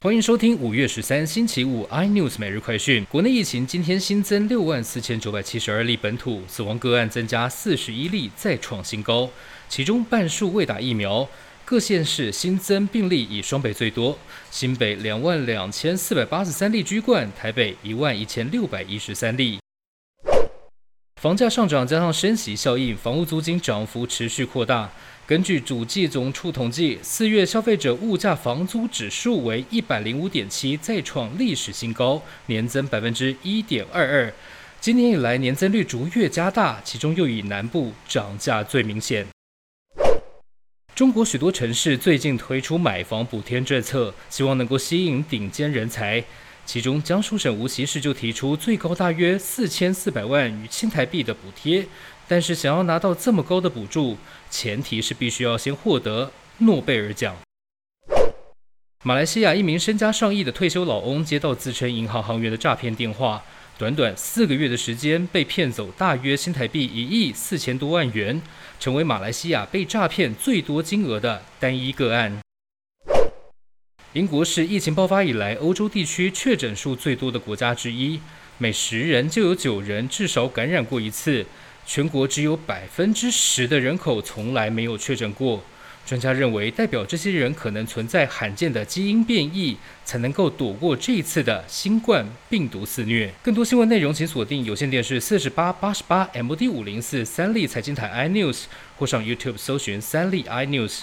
欢迎收听五月十三星期五 iNews 每日快讯。国内疫情今天新增六万四千九百七十二例本土死亡个案增加四十一例，再创新高。其中半数未打疫苗。各县市新增病例以双北最多，新北两万两千四百八十三例居冠，台北一万一千六百一十三例。房价上涨加上升息效应，房屋租金涨幅持续扩大。根据主计总处统计，四月消费者物价房租指数为一百零五点七，再创历史新高，年增百分之一点二二。今年以来年增率逐月加大，其中又以南部涨价最明显。中国许多城市最近推出买房补贴政策，希望能够吸引顶尖人才。其中，江苏省无锡市就提出最高大约四千四百万与新台币的补贴，但是想要拿到这么高的补助，前提是必须要先获得诺贝尔奖。马来西亚一名身家上亿的退休老翁接到自称银行行员的诈骗电话，短短四个月的时间被骗走大约新台币一亿四千多万元，成为马来西亚被诈骗最多金额的单一个案。英国是疫情爆发以来欧洲地区确诊数最多的国家之一，每十人就有九人至少感染过一次。全国只有百分之十的人口从来没有确诊过。专家认为，代表这些人可能存在罕见的基因变异，才能够躲过这一次的新冠病毒肆虐。更多新闻内容，请锁定有线电视四十八八十八 MD 五零四三立财经台 iNews，或上 YouTube 搜寻三立 iNews。